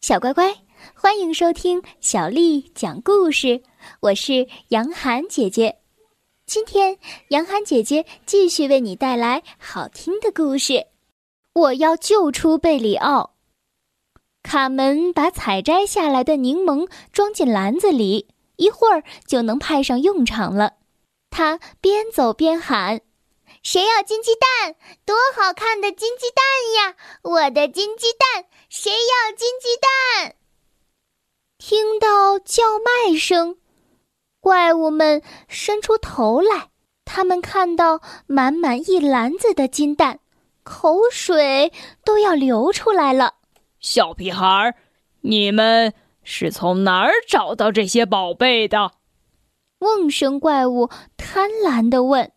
小乖乖，欢迎收听小丽讲故事。我是杨涵姐姐，今天杨涵姐姐继续为你带来好听的故事。我要救出贝里奥。卡门把采摘下来的柠檬装进篮子里，一会儿就能派上用场了。他边走边喊：“谁要金鸡蛋？多好看的金鸡蛋呀！我的金鸡蛋！谁要金鸡蛋？”听到叫卖声，怪物们伸出头来。他们看到满满一篮子的金蛋，口水都要流出来了。小屁孩儿，你们是从哪儿找到这些宝贝的？瓮声怪物贪婪地问：“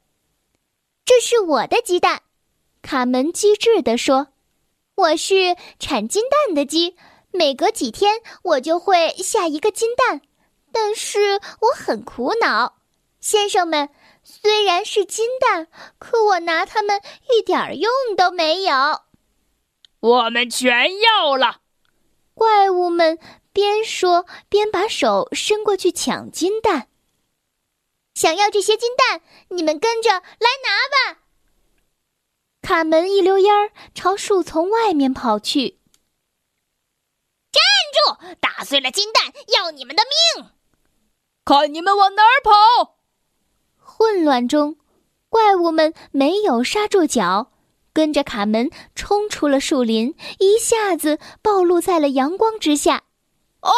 这是我的鸡蛋。”卡门机智地说：“我是产金蛋的鸡，每隔几天我就会下一个金蛋。但是我很苦恼，先生们，虽然是金蛋，可我拿它们一点用都没有。”我们全要了！怪物们边说边把手伸过去抢金蛋。想要这些金蛋，你们跟着来拿吧！卡门一溜烟儿朝树丛外面跑去。站住！打碎了金蛋，要你们的命！看你们往哪儿跑！混乱中，怪物们没有刹住脚，跟着卡门冲出了树林，一下子暴露在了阳光之下。哦！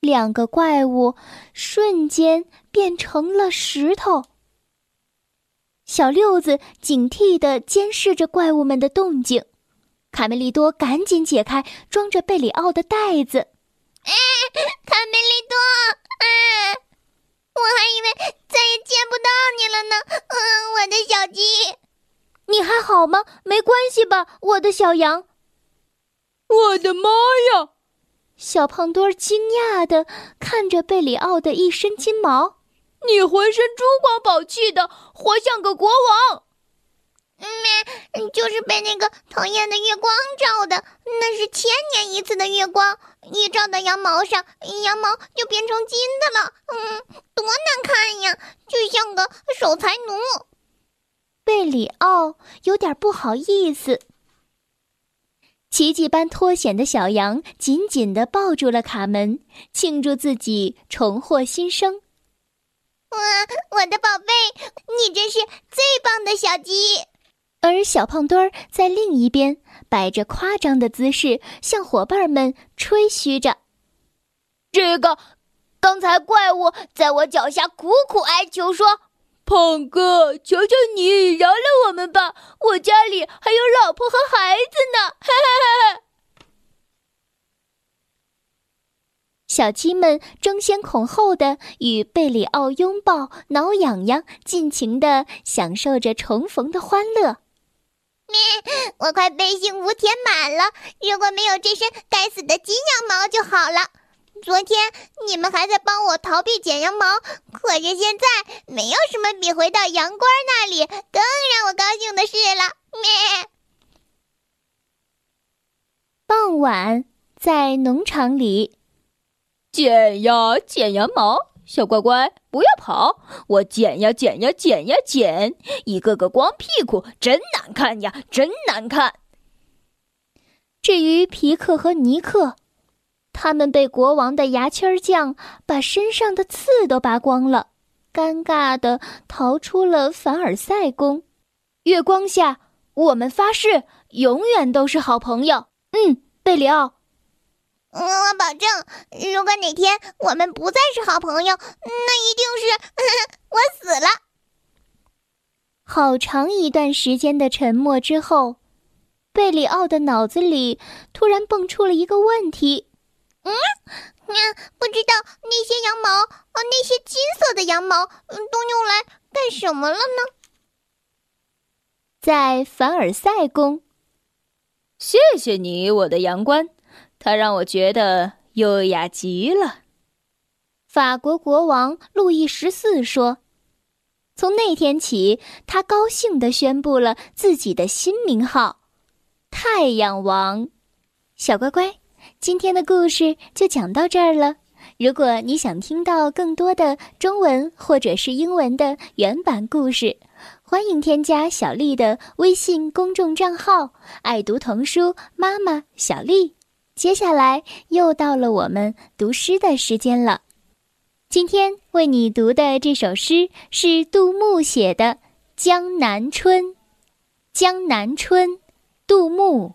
两个怪物瞬间变成了石头。小六子警惕地监视着怪物们的动静，卡梅利多赶紧解开装着贝里奥的袋子。哎，卡梅利多，哎，我还以为再也见不到你了呢。嗯，我的小鸡，你还好吗？没关系吧，我的小羊。我的妈呀！小胖墩儿惊讶地看着贝里奥的一身金毛，“你浑身珠光宝气的，活像个国王。”“嗯，就是被那个讨厌的月光照的，那是千年一次的月光，一照到羊毛上，羊毛就变成金的了。嗯，多难看呀，就像个守财奴。”贝里奥有点不好意思。奇迹般脱险的小羊紧紧地抱住了卡门，庆祝自己重获新生。哇，我的宝贝，你真是最棒的小鸡！而小胖墩儿在另一边摆着夸张的姿势，向伙伴们吹嘘着：“这个，刚才怪物在我脚下苦苦哀求说。”胖哥，求求你饶了我们吧！我家里还有老婆和孩子呢！哈哈哈！小鸡们争先恐后的与贝里奥拥抱、挠痒痒，尽情的享受着重逢的欢乐。我快被幸福填满了！如果没有这身该死的金羊毛就好了。昨天你们还在帮我逃避剪羊毛，可是现在没有什么比回到羊倌那里更让我高兴的事了。咩。傍晚，在农场里，剪呀剪羊毛，小乖乖不要跑，我剪呀剪呀剪呀剪，一个个光屁股，真难看呀，真难看。至于皮克和尼克。他们被国王的牙签匠把身上的刺都拔光了，尴尬的逃出了凡尔赛宫。月光下，我们发誓永远都是好朋友。嗯，贝里奥，我保证，如果哪天我们不再是好朋友，那一定是 我死了。好长一段时间的沉默之后，贝里奥的脑子里突然蹦出了一个问题。嗯，不知道那些羊毛啊，那些金色的羊毛，嗯，都用来干什么了呢？在凡尔赛宫，谢谢你，我的羊倌，它让我觉得优雅极了。法国国王路易十四说：“从那天起，他高兴地宣布了自己的新名号——太阳王。”小乖乖，今天的故事就讲到这儿了。如果你想听到更多的中文或者是英文的原版故事，欢迎添加小丽的微信公众账号“爱读童书妈妈小丽”。接下来又到了我们读诗的时间了。今天为你读的这首诗是杜牧写的《江南春》。《江南春》，杜牧。